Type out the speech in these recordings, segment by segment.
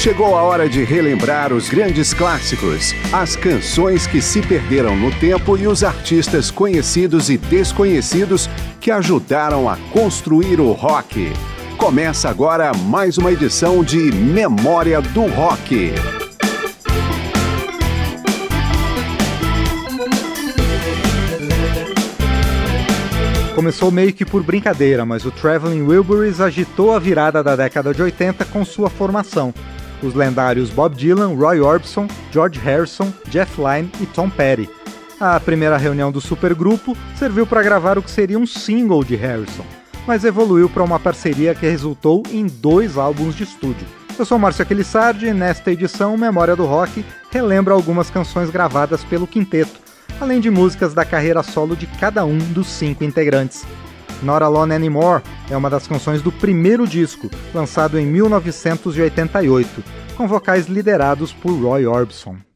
Chegou a hora de relembrar os grandes clássicos, as canções que se perderam no tempo e os artistas conhecidos e desconhecidos que ajudaram a construir o rock. Começa agora mais uma edição de Memória do Rock. Começou meio que por brincadeira, mas o Traveling Wilburys agitou a virada da década de 80 com sua formação. Os lendários Bob Dylan, Roy Orbison, George Harrison, Jeff Lynne e Tom Petty. A primeira reunião do supergrupo serviu para gravar o que seria um single de Harrison, mas evoluiu para uma parceria que resultou em dois álbuns de estúdio. Eu sou Márcio Aquilissardi e nesta edição Memória do Rock relembra algumas canções gravadas pelo quinteto, além de músicas da carreira solo de cada um dos cinco integrantes. Not Alone Anymore é uma das canções do primeiro disco, lançado em 1988, com vocais liderados por Roy Orbison.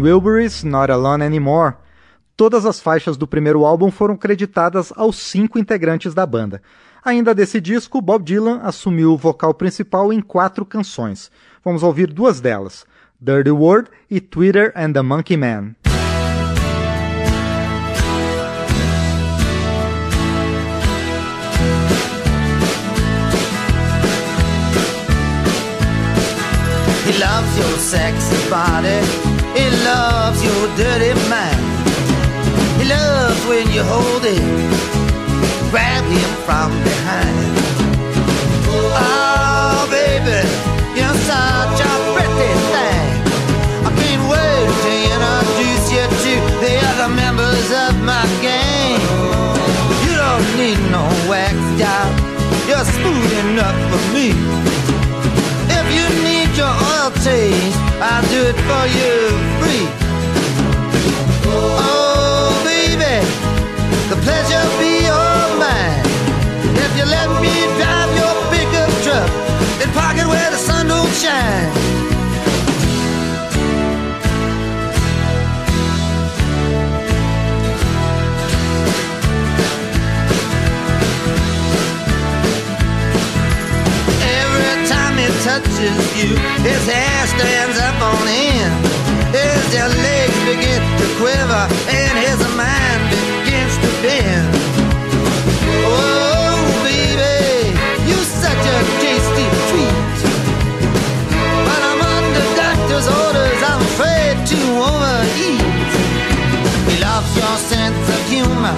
Wilburys, Not Alone Anymore. Todas as faixas do primeiro álbum foram creditadas aos cinco integrantes da banda. Ainda desse disco, Bob Dylan assumiu o vocal principal em quatro canções. Vamos ouvir duas delas, Dirty Word e Twitter and the Monkey Man. He loves your sexy body He loves your dirty mind. He loves when you hold him grab him from behind. Oh, baby, you're such a pretty thing. I can't wait to introduce you to the other members of my gang. You don't need no wax job, you're smooth enough for me. If you need your oil change, I'll do it for you free. You, his hair stands up on end. His legs begin to quiver and his mind begins to bend. Oh, baby, you such a tasty treat. But I'm under doctor's orders, I'm afraid to overeat. He loves your sense of humor,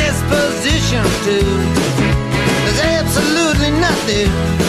disposition too. There's absolutely nothing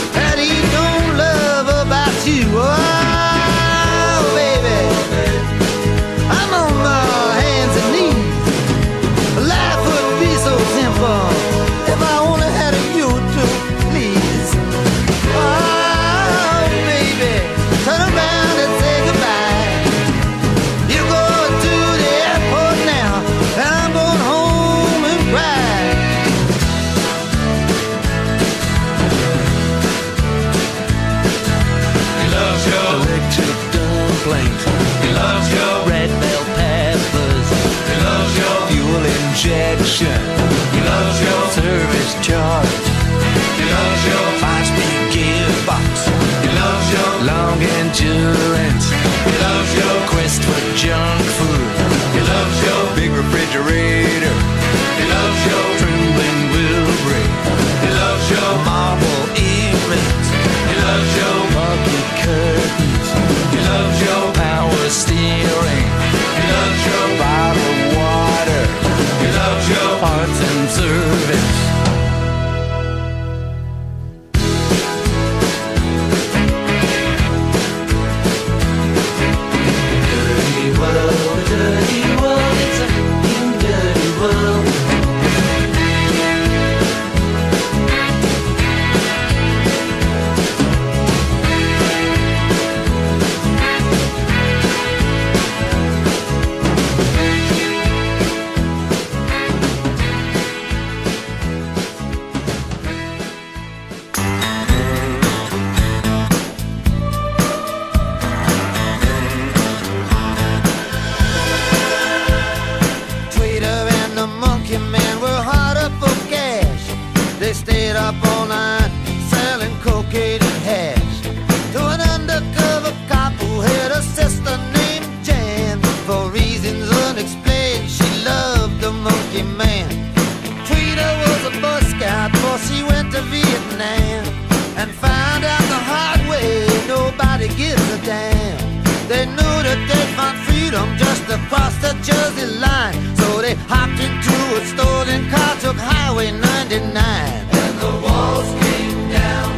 Jersey line. So they hopped into a stolen car, took Highway 99. And the walls came down.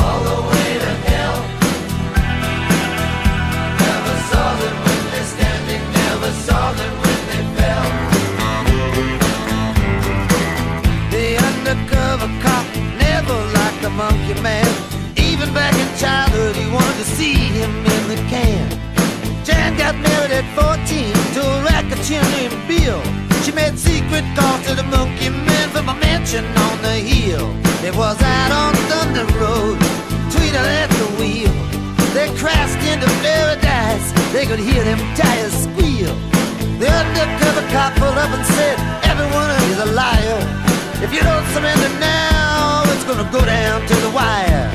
All the way to hell. Never saw them when they're standing, never saw them when they fell. The undercover cop never liked the monkey man. Even back in childhood, he wanted to see him a racketeer named Bill. She made secret calls to the monkey man from a mansion on the hill. It was out on Thunder Road, Tweeter at the wheel. They crashed into paradise, they could hear them tires squeal. The undercover cop pulled up and said, Everyone is a liar. If you don't surrender now, it's gonna go down to the wire.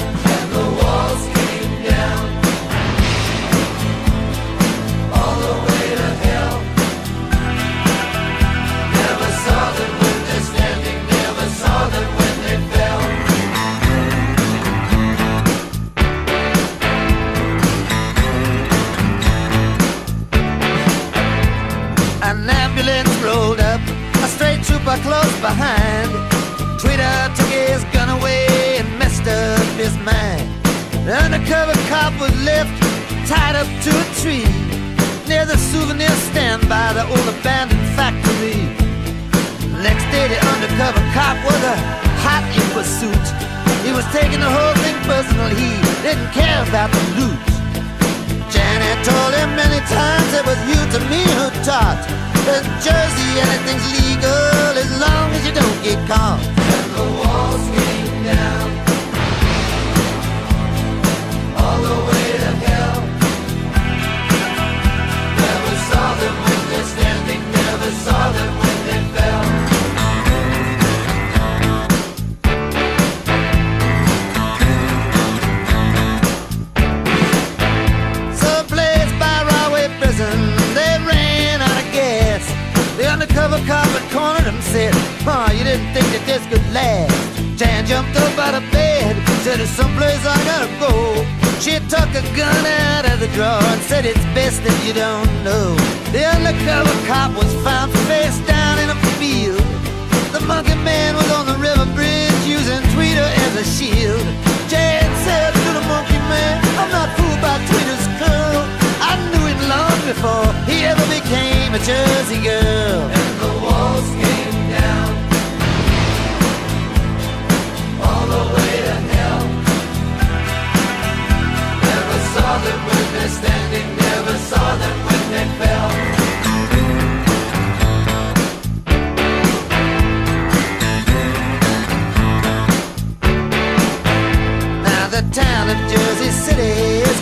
Trooper close behind. Tweeter took his gun away and messed up his mind. The undercover cop was left tied up to a tree near the souvenir stand by the old abandoned factory. Next day, the undercover cop was a hot in pursuit. He was taking the whole thing personal. He didn't care about the loot. Janet told him many times it was you to me who taught. In Jersey, anything's legal as long as you don't get caught. All the way cop had cornered him, said, Oh, you didn't think that this could last. Jan jumped up out of bed, said, There's someplace I gotta go. She took a gun out of the drawer and said, It's best that you don't know. The undercover cop was found face down in a field. The monkey man was on the river bridge using Tweeter as a shield. Jan said to the monkey man, I'm not fooled by Tweeter's curl. I knew it long before he ever became a Jersey girl. The town of Jersey City is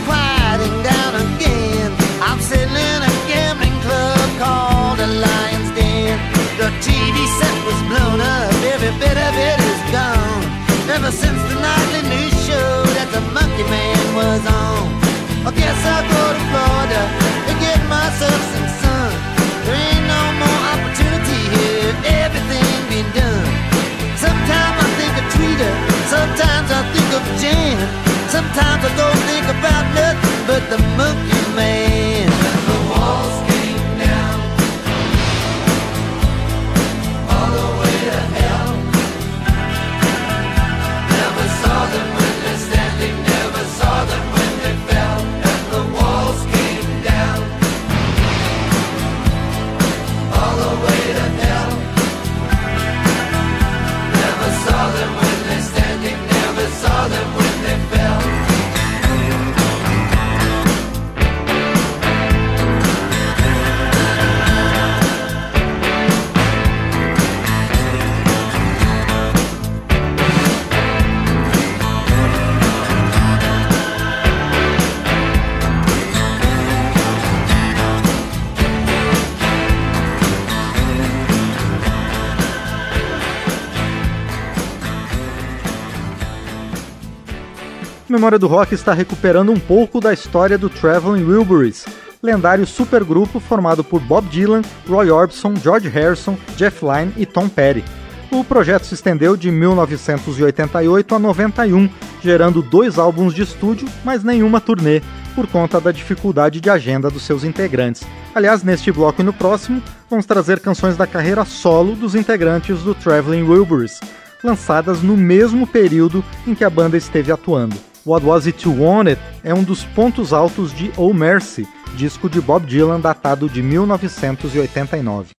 Memória do Rock está recuperando um pouco da história do Traveling Wilburys, lendário supergrupo formado por Bob Dylan, Roy Orbison, George Harrison, Jeff Lynne e Tom Petty. O projeto se estendeu de 1988 a 91, gerando dois álbuns de estúdio, mas nenhuma turnê, por conta da dificuldade de agenda dos seus integrantes. Aliás, neste bloco e no próximo, vamos trazer canções da carreira solo dos integrantes do Traveling Wilburys, lançadas no mesmo período em que a banda esteve atuando. What Was It You Wanted é um dos pontos altos de Oh Mercy, disco de Bob Dylan datado de 1989.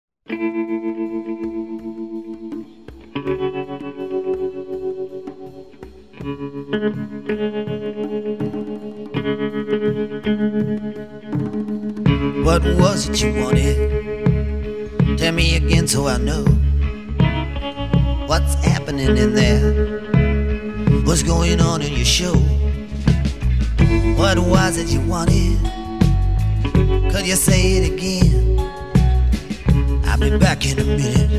What was it you wanted? Tell me again so I know what's happening in there. What's going on in your show? What was it you wanted? Could you say it again? I'll be back in a minute.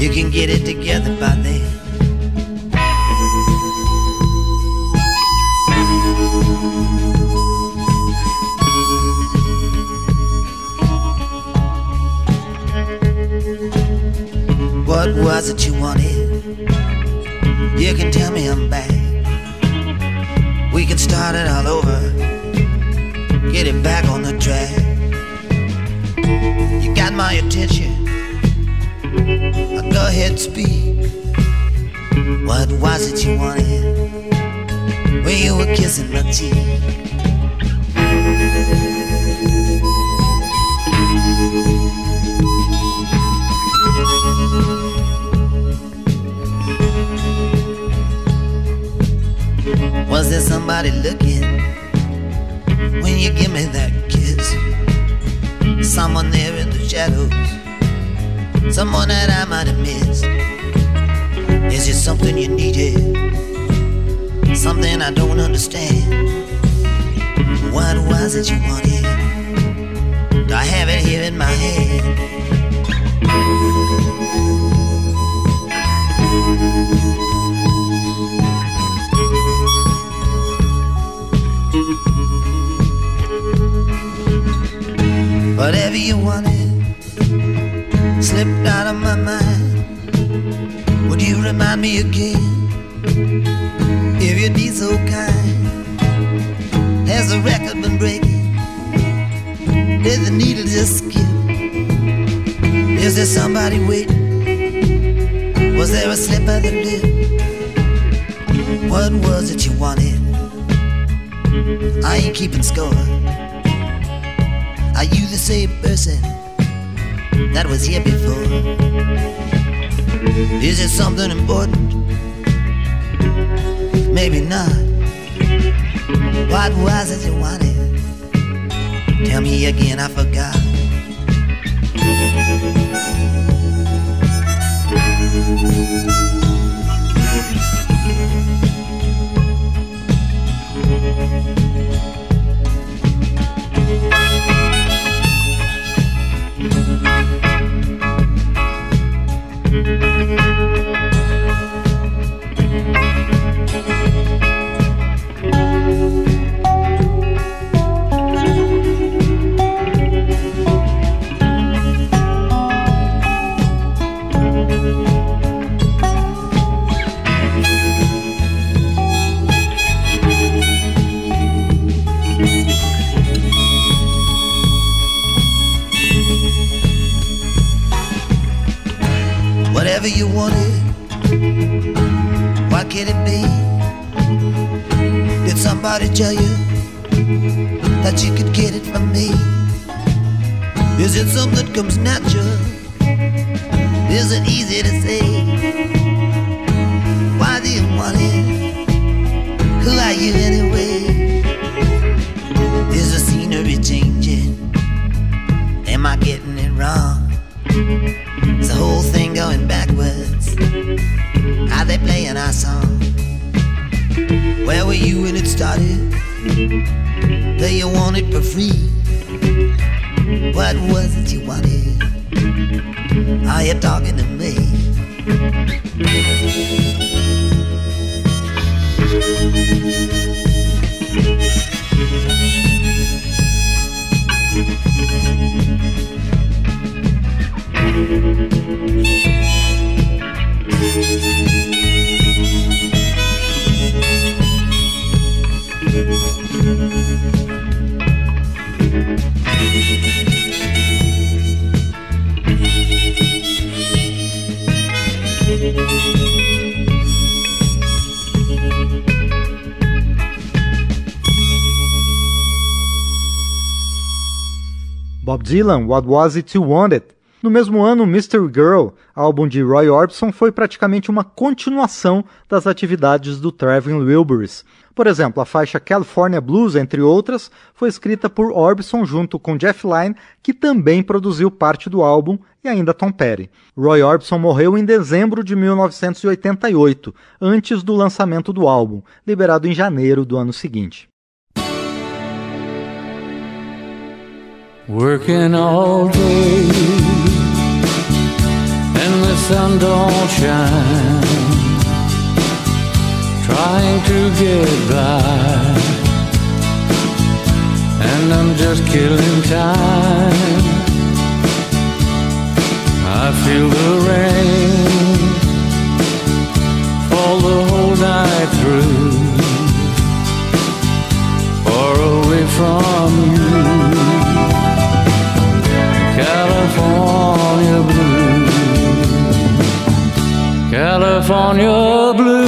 You can get it together by then. What was it you wanted? You can tell me I'm back. We can start it all over. Get it back on the track. You got my attention. Go ahead, speak. What was it you wanted when you were kissing my cheek? Was there somebody looking when you give me that kiss? Someone there in the shadows, someone that I might have missed. Is it something you needed? Something I don't understand. What was it you wanted? I have it here in my hand. Whatever you wanted slipped out of my mind. Would you remind me again? If you'd be so kind. Has the record been breaking? Did the needle just skip? Is there somebody waiting? Was there a slip of the lip? What was it you wanted? I ain't keeping score. Are you the same person that was here before? Is it something important? Maybe not. What was it you wanted? Tell me again, I forgot. Whatever Bob Dylan, What Was It You Wanted? No mesmo ano, Mystery Girl, álbum de Roy Orbison, foi praticamente uma continuação das atividades do Traveling Wilburys. Por exemplo, a faixa California Blues, entre outras, foi escrita por Orbison junto com Jeff Lynne, que também produziu parte do álbum, e ainda Tom Petty. Roy Orbison morreu em dezembro de 1988, antes do lançamento do álbum, liberado em janeiro do ano seguinte. Working all day and the sun don't shine. Trying to get by, and I'm just killing time. I feel the rain fall the whole night through, far away from you. California blue. California blue.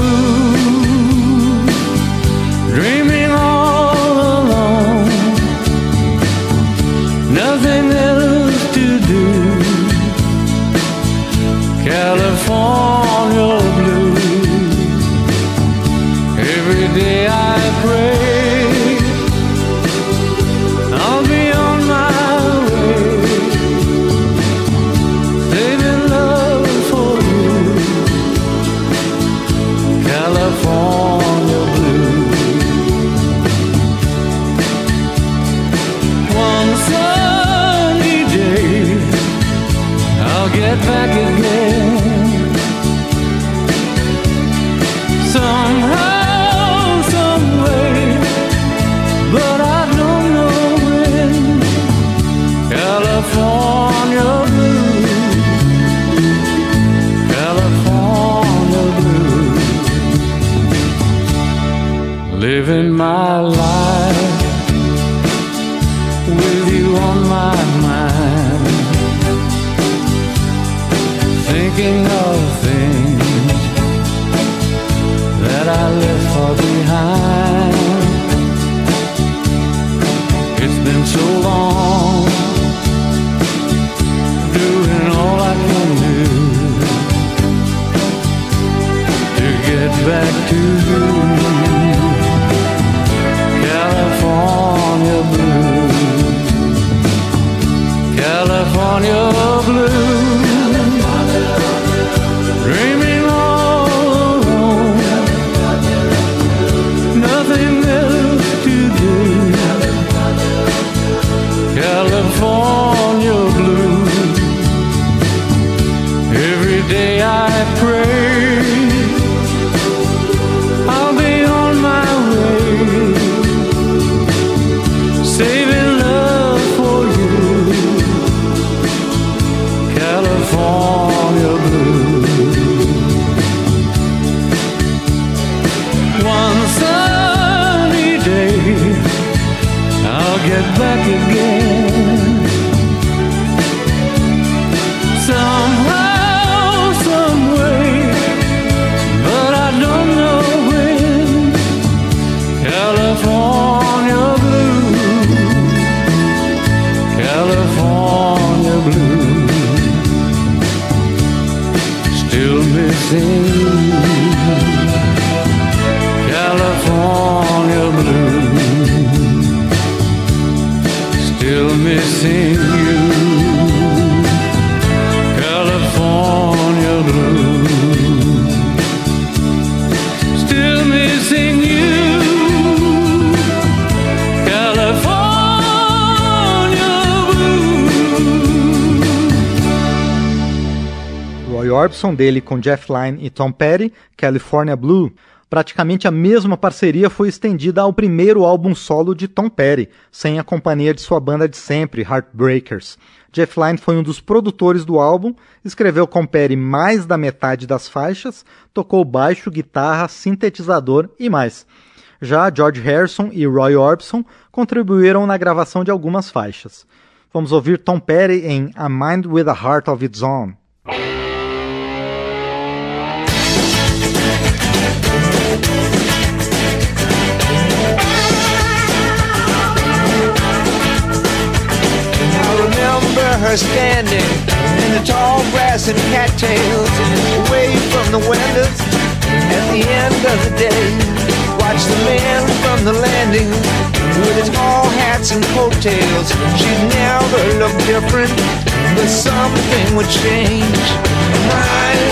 Dele com Jeff Lynne e Tom Petty, California Blue. Praticamente a mesma parceria foi estendida ao primeiro álbum solo de Tom Petty, sem a companhia de sua banda de sempre, Heartbreakers. Jeff Lynne foi um dos produtores do álbum, escreveu com Petty mais da metade das faixas, tocou baixo, guitarra, sintetizador e mais. Já George Harrison e Roy Orbison contribuíram na gravação de algumas faixas. Vamos ouvir Tom Petty em A Mind with a Heart of Its Own. Her standing in the tall grass and cattails, away from the windows at the end of the day. Watch the man from the landing with his tall hats and coattails. She'd never look different, but something would change. A mind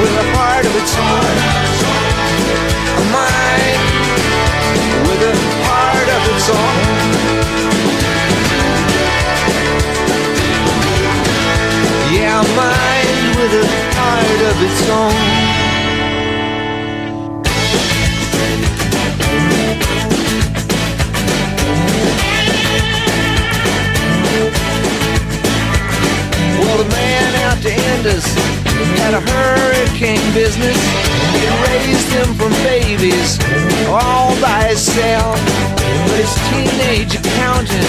with a heart of its own. A mind with a heart of its own. A heart of its own. Well, the man out to end us had a hurricane business. He raised him from babies all by himself. But his teenage accountant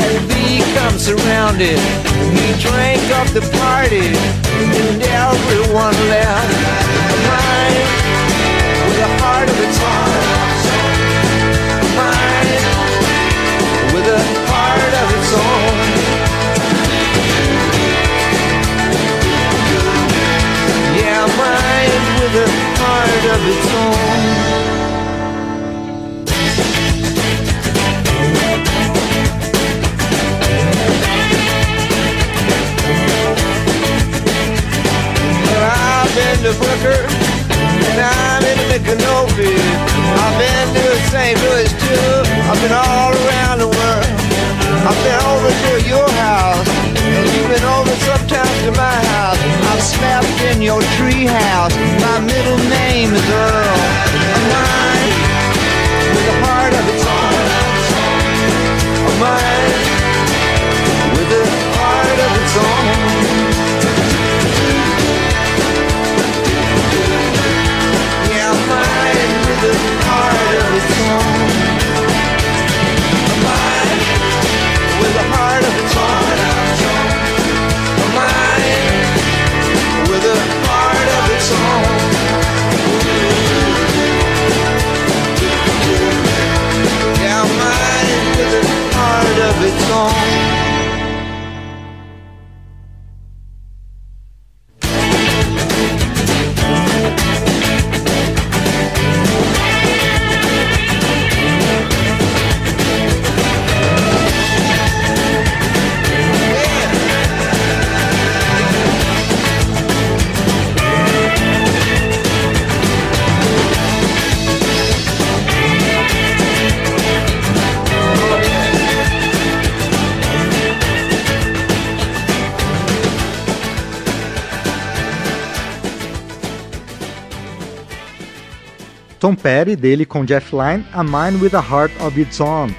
had become surrounded. He drank up the party and everyone left. A mind with a heart of its own. another heart of its own. I've been to Booker, and I've been to Canopy. I've been to St. Louis too. I've been all around the world. I've been over to your house, and you've been over sometimes to my house. I've slept in your tree house. Petty, dele com Jeff Lynne, A Mind with a Heart of Its Own.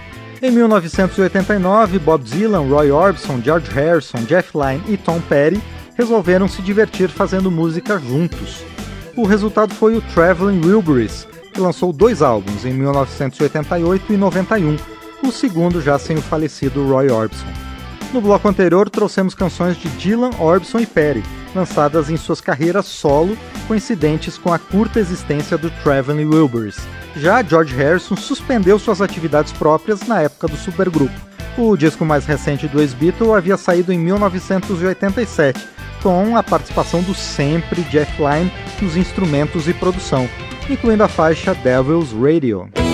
Em 1989, Bob Dylan, Roy Orbison, George Harrison, Jeff Lynne e Tom Petty resolveram se divertir fazendo música juntos. O resultado foi o Traveling Wilburys, que lançou dois álbuns em 1988 e 91, o segundo já sem o falecido Roy Orbison. No bloco anterior, trouxemos canções de Dylan, Orbison e Perry, lançadas em suas carreiras solo, coincidentes com a curta existência do Traveling Wilburys. Já George Harrison suspendeu suas atividades próprias na época do supergrupo. O disco mais recente do ex-Beatle havia saído em 1987, com a participação do sempre Jeff Lynne nos instrumentos e produção, incluindo a faixa Devil's Radio.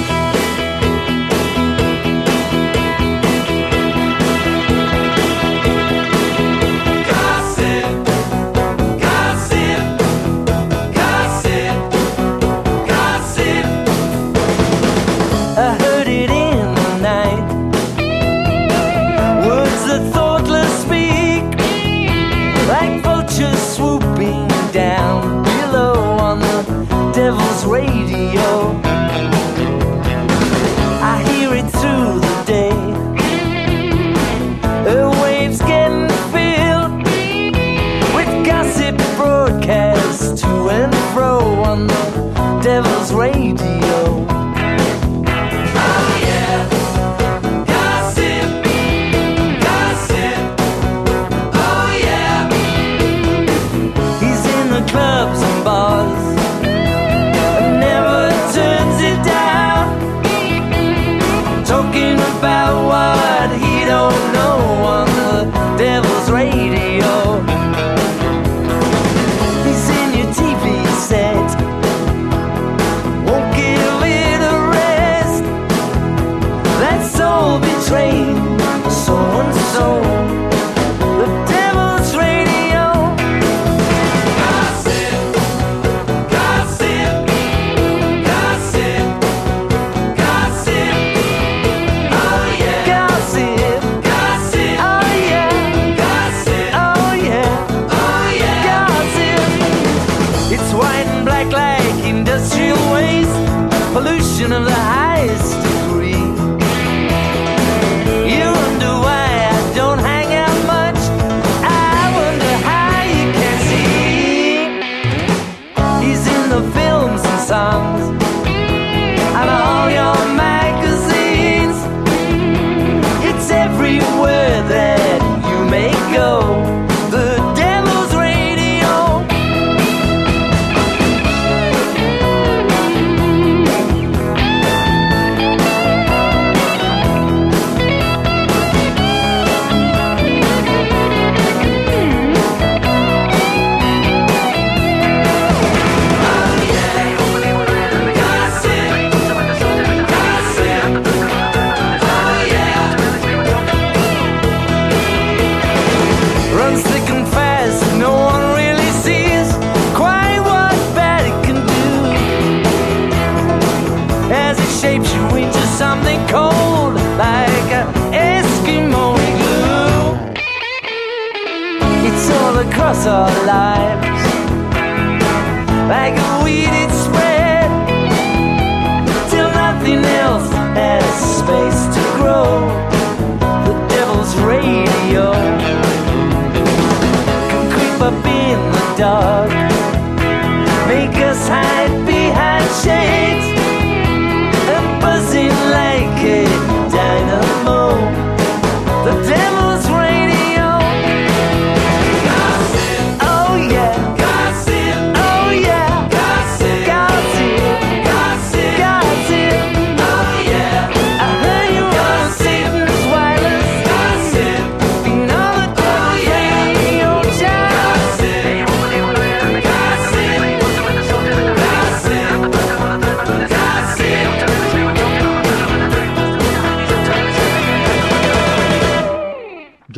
my soul betrayed. So and so.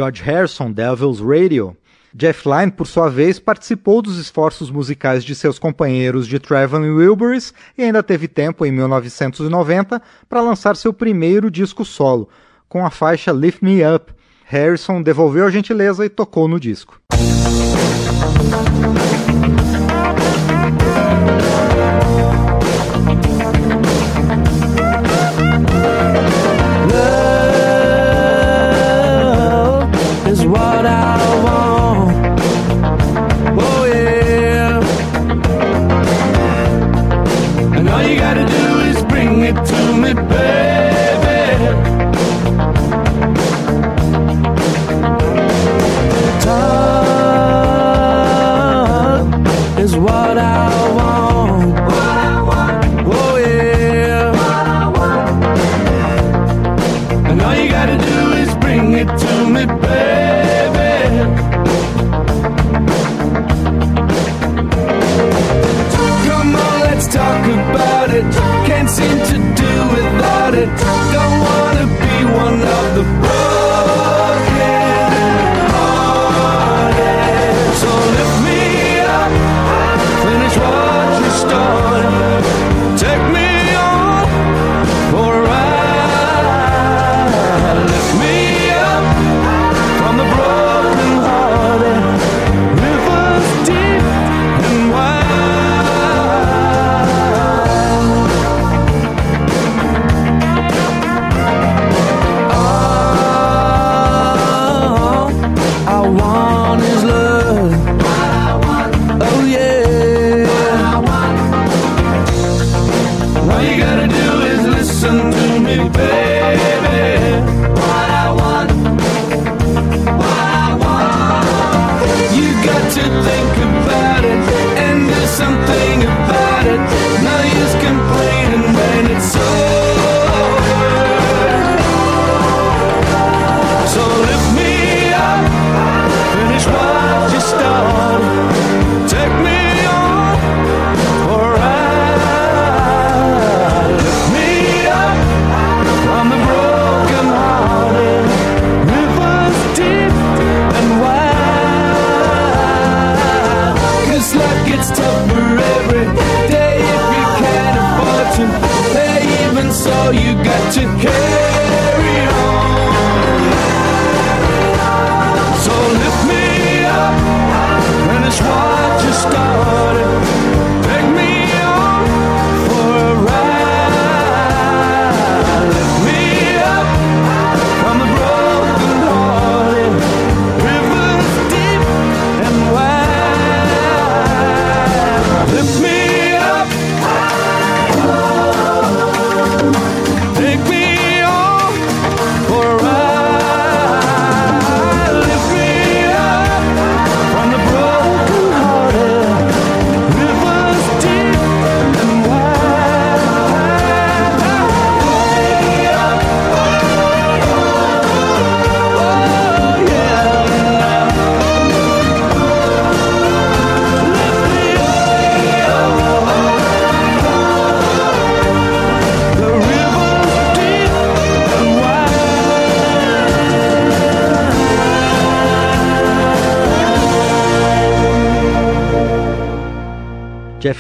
George Harrison, Devil's Radio. Jeff Lynne, por sua vez, participou dos esforços musicais de seus companheiros de Trevor e Wilburys e ainda teve tempo, em 1990, para lançar seu primeiro disco solo, com a faixa Lift Me Up. Harrison devolveu a gentileza e tocou no disco. is what I for every day if you can afford to pay, even so you got to care.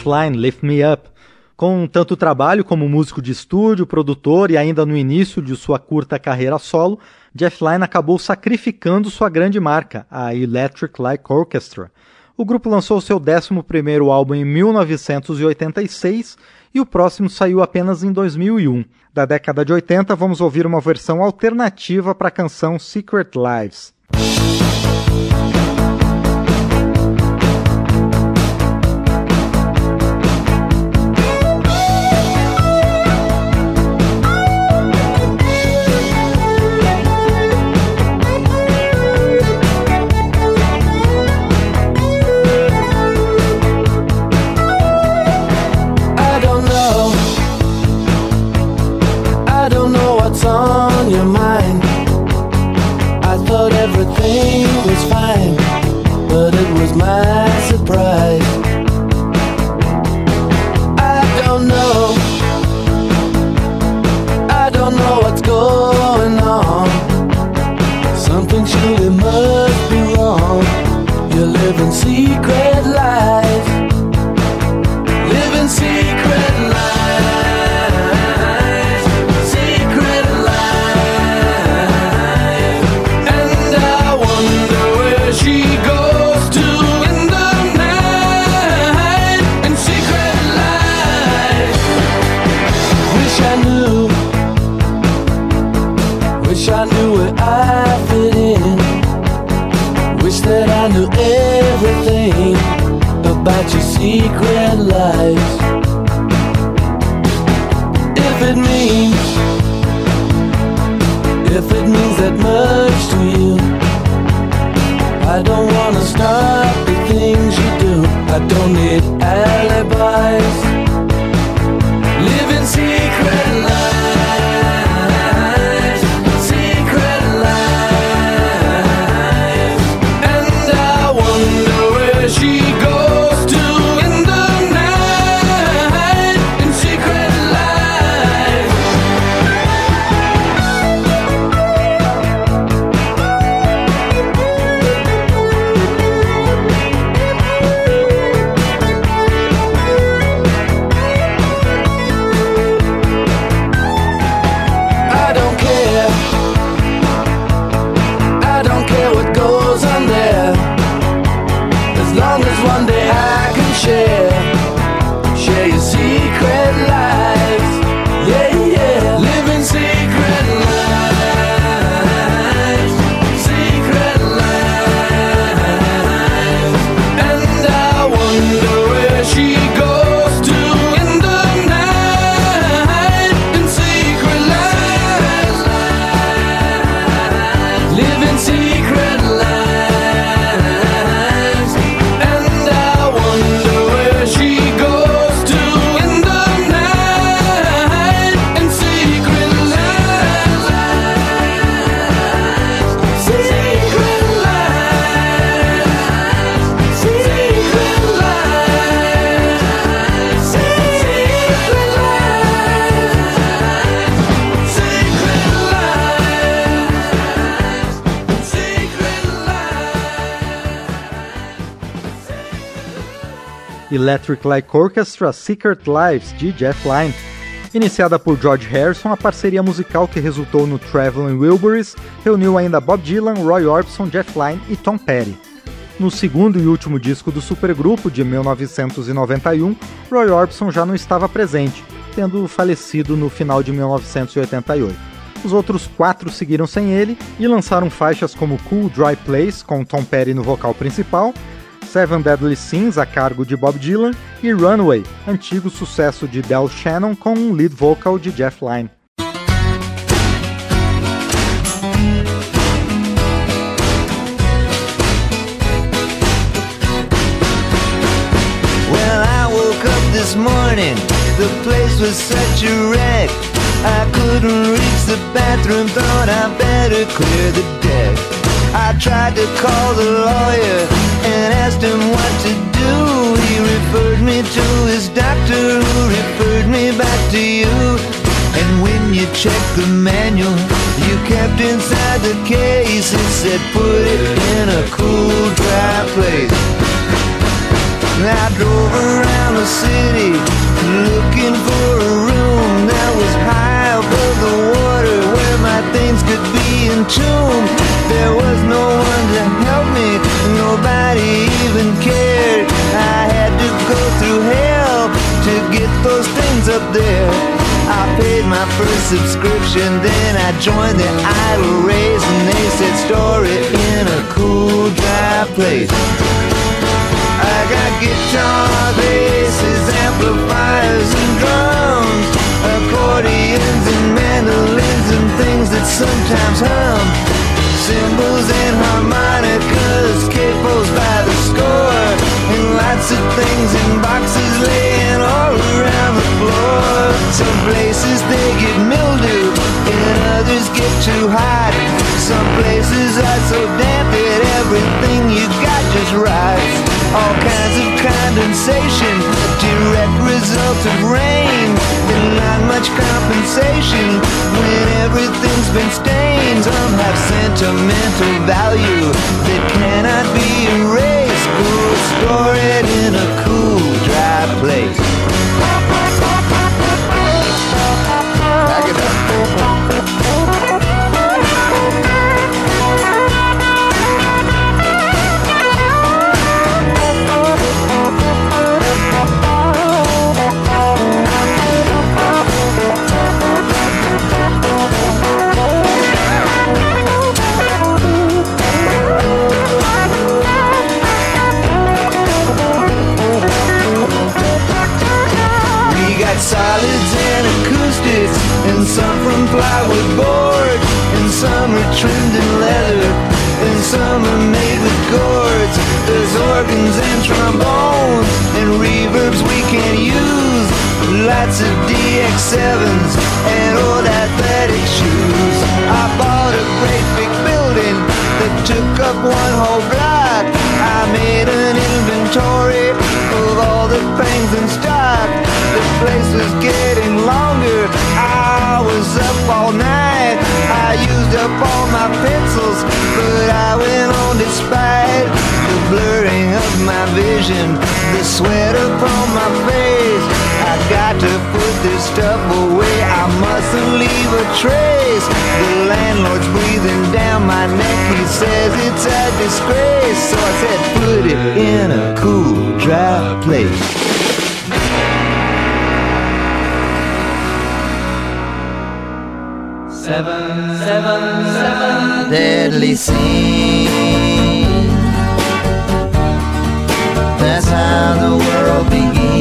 Offline, Lift Me Up. Com tanto trabalho como músico de estúdio, produtor e ainda no início de sua curta carreira solo, Jeff Lynne acabou sacrificando sua grande marca, a Electric Light Orchestra. O grupo lançou seu 11 álbum em 1986 e o próximo saiu apenas em 2001. Da década de 80, vamos ouvir uma versão alternativa para a canção Secret Lives. Electric Light Orchestra Secret Lives, de Jeff Lynne. Iniciada por George Harrison, a parceria musical que resultou no Traveling Wilburys reuniu ainda Bob Dylan, Roy Orbison, Jeff Lynne e Tom Petty. No segundo e último disco do supergrupo, de 1991, Roy Orbison já não estava presente, tendo falecido no final de 1988. Os outros quatro seguiram sem ele e lançaram faixas como Cool Dry Place, com Tom Petty no vocal principal, Seven Deadly Sins a cargo de Bob Dylan e Runaway, antigo sucesso de Del Shannon com um lead vocal de Jeff Lynne. morning. The place was such a wreck. I couldn't reach the bathroom, thought I better clear the deck. I tried to call the lawyer and asked him what to do. He referred me to his doctor who referred me back to you. And when you checked the manual you kept inside the case, it said put it in a cool, dry place. I drove around the city looking for a room that was high above the water could be entombed. There was no one to help me, nobody even cared. I had to go through hell to get those things up there. I paid my first subscription, then I joined the idle race, and they said store it in a cool, dry place. I got guitar, basses, amplifiers, and drums, accordions and things that sometimes hum. Cymbals and harmonicas, capos by the score, and lots of things in boxes laying all around the floor. Some places they get mildew, and others get too hot. Some places are so damp that everything you got just rots. All kinds of condensation, direct result of rain, and not much compensation when everything's been stained. Some have sentimental value that cannot be erased. Go store it in a cool, dry place. Solids and acoustics, and some from plywood board, and some are trimmed in leather, and some are made with gourds. There's organs and trombones, and reverbs we can use. Lots of DX7s and old athletic shoes. I bought a great big building that took up one whole block. I made an inventory of all the things in stock. The place was getting longer. I was up all night. I used up all my pencils, but I went on despite the blurring of my vision, the sweat upon my face. I got to put this stuff away. I mustn't leave a trace. The landlord's breathing down my neck. He says it's a disgrace. So I said, put it in a cool, dry place. Seven, seven, seven. deadly sin. That's how the world begins.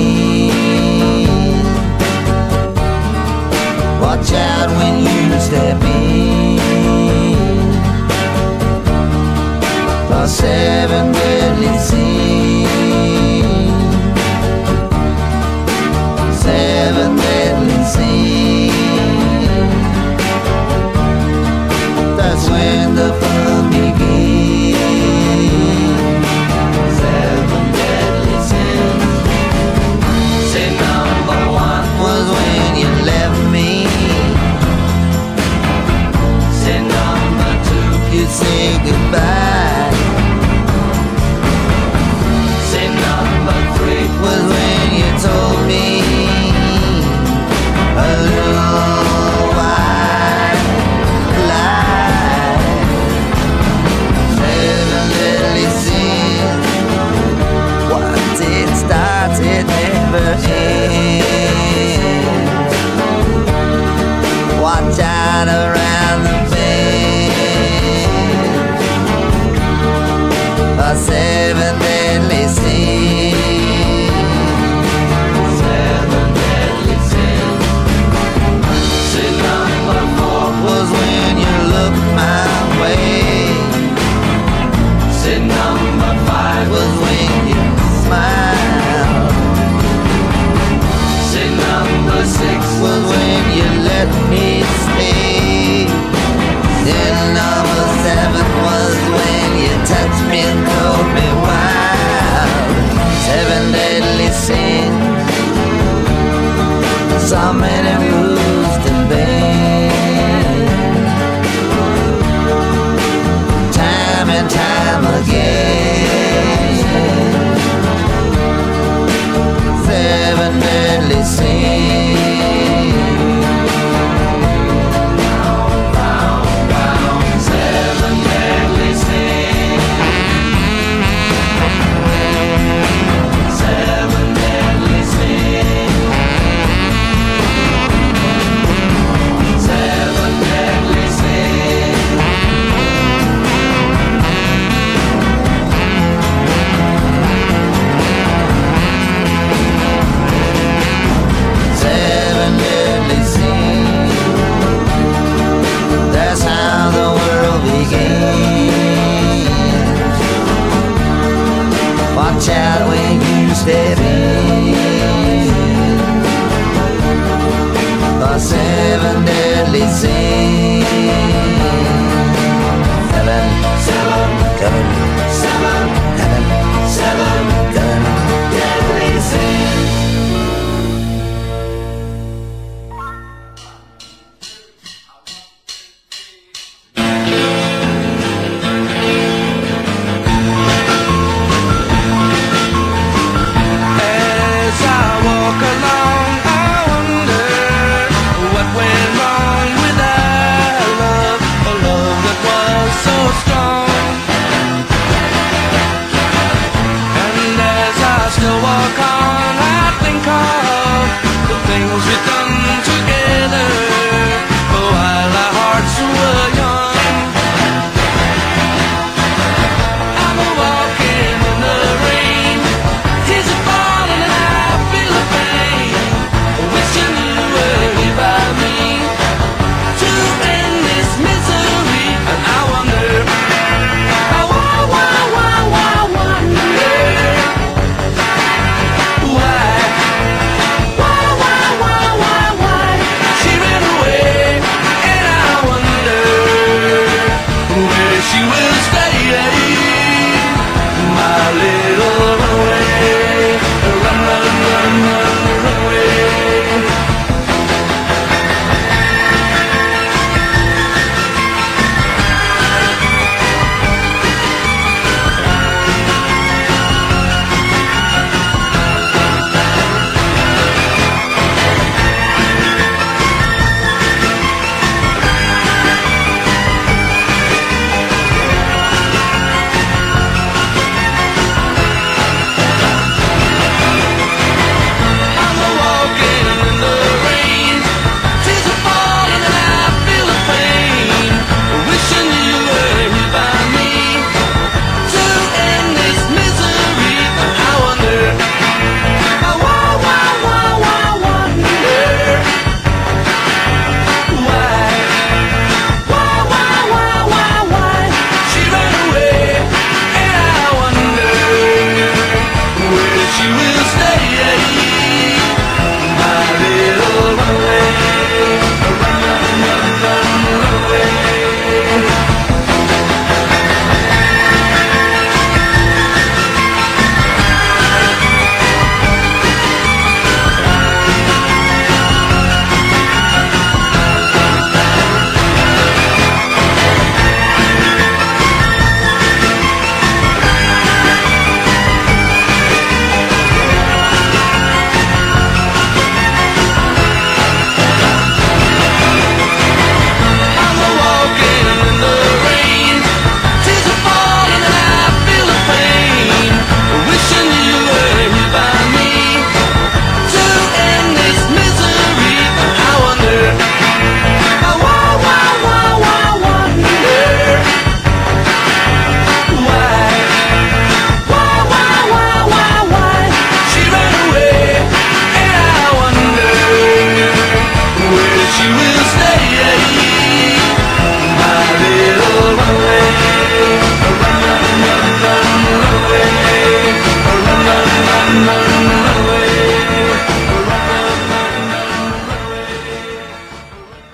Watch out when you step in. The seven deadly sins.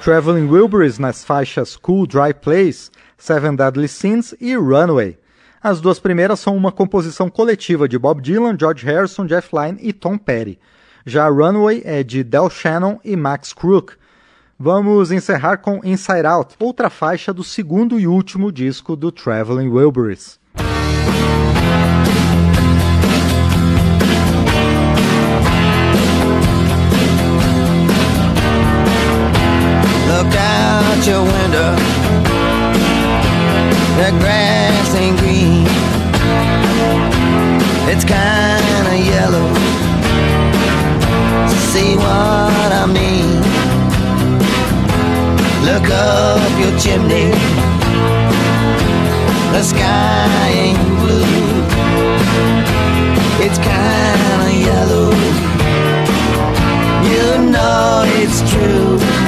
Traveling Wilburys nas faixas Cool Dry Place, Seven Deadly Sins e Runaway. As duas primeiras são uma composição coletiva de Bob Dylan, George Harrison, Jeff Lynne e Tom Petty. Já Runaway é de Del Shannon e Max Crook. Vamos encerrar com Inside Out, outra faixa do segundo e último disco do Traveling Wilburys. look out your window. The grass ain't green, it's kinda yellow. See what I mean? Look up your chimney, the sky ain't blue, it's kinda yellow. You know it's true.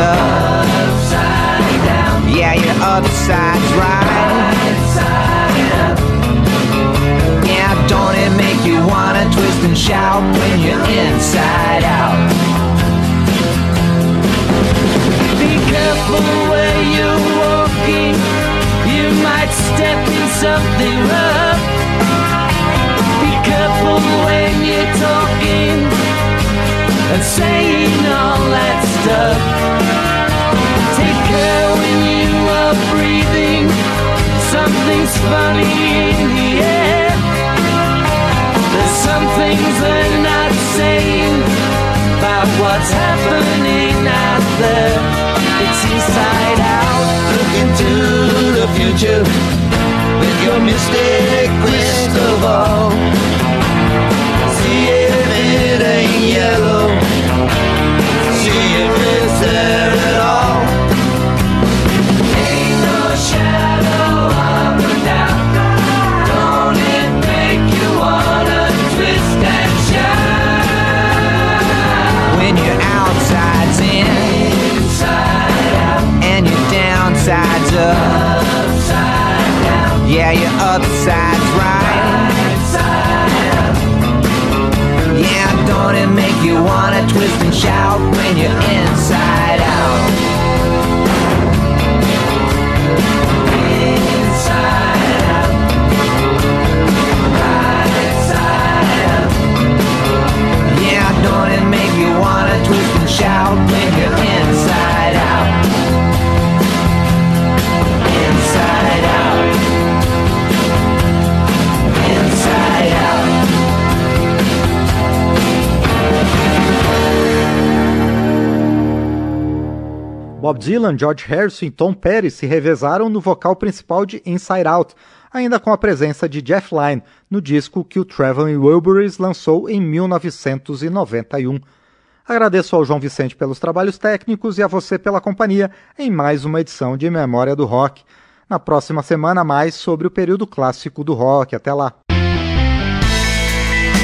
up. Yeah, your upside's right. Yeah, don't it make you wanna twist and shout when you're inside out? Be careful where you're walking. You might step in something rough. And saying all that stuff. Take care when you are breathing. Something's funny in the air. There's some things they're not saying about what's happening out there. It's inside out. Look into the future with your mystic crystal ball. See if it ain't yellow. Upside's right. Yeah, don't it make you wanna twist and shout when you're Bob Dylan, George Harrison e Tom Petty se revezaram no vocal principal de Inside Out, ainda com a presença de Jeff Lynne no disco que o Traveling Wilburys lançou em 1991. Agradeço ao João Vicente pelos trabalhos técnicos e a você pela companhia em mais uma edição de Memória do Rock. Na próxima semana, mais sobre o período clássico do rock. Até lá!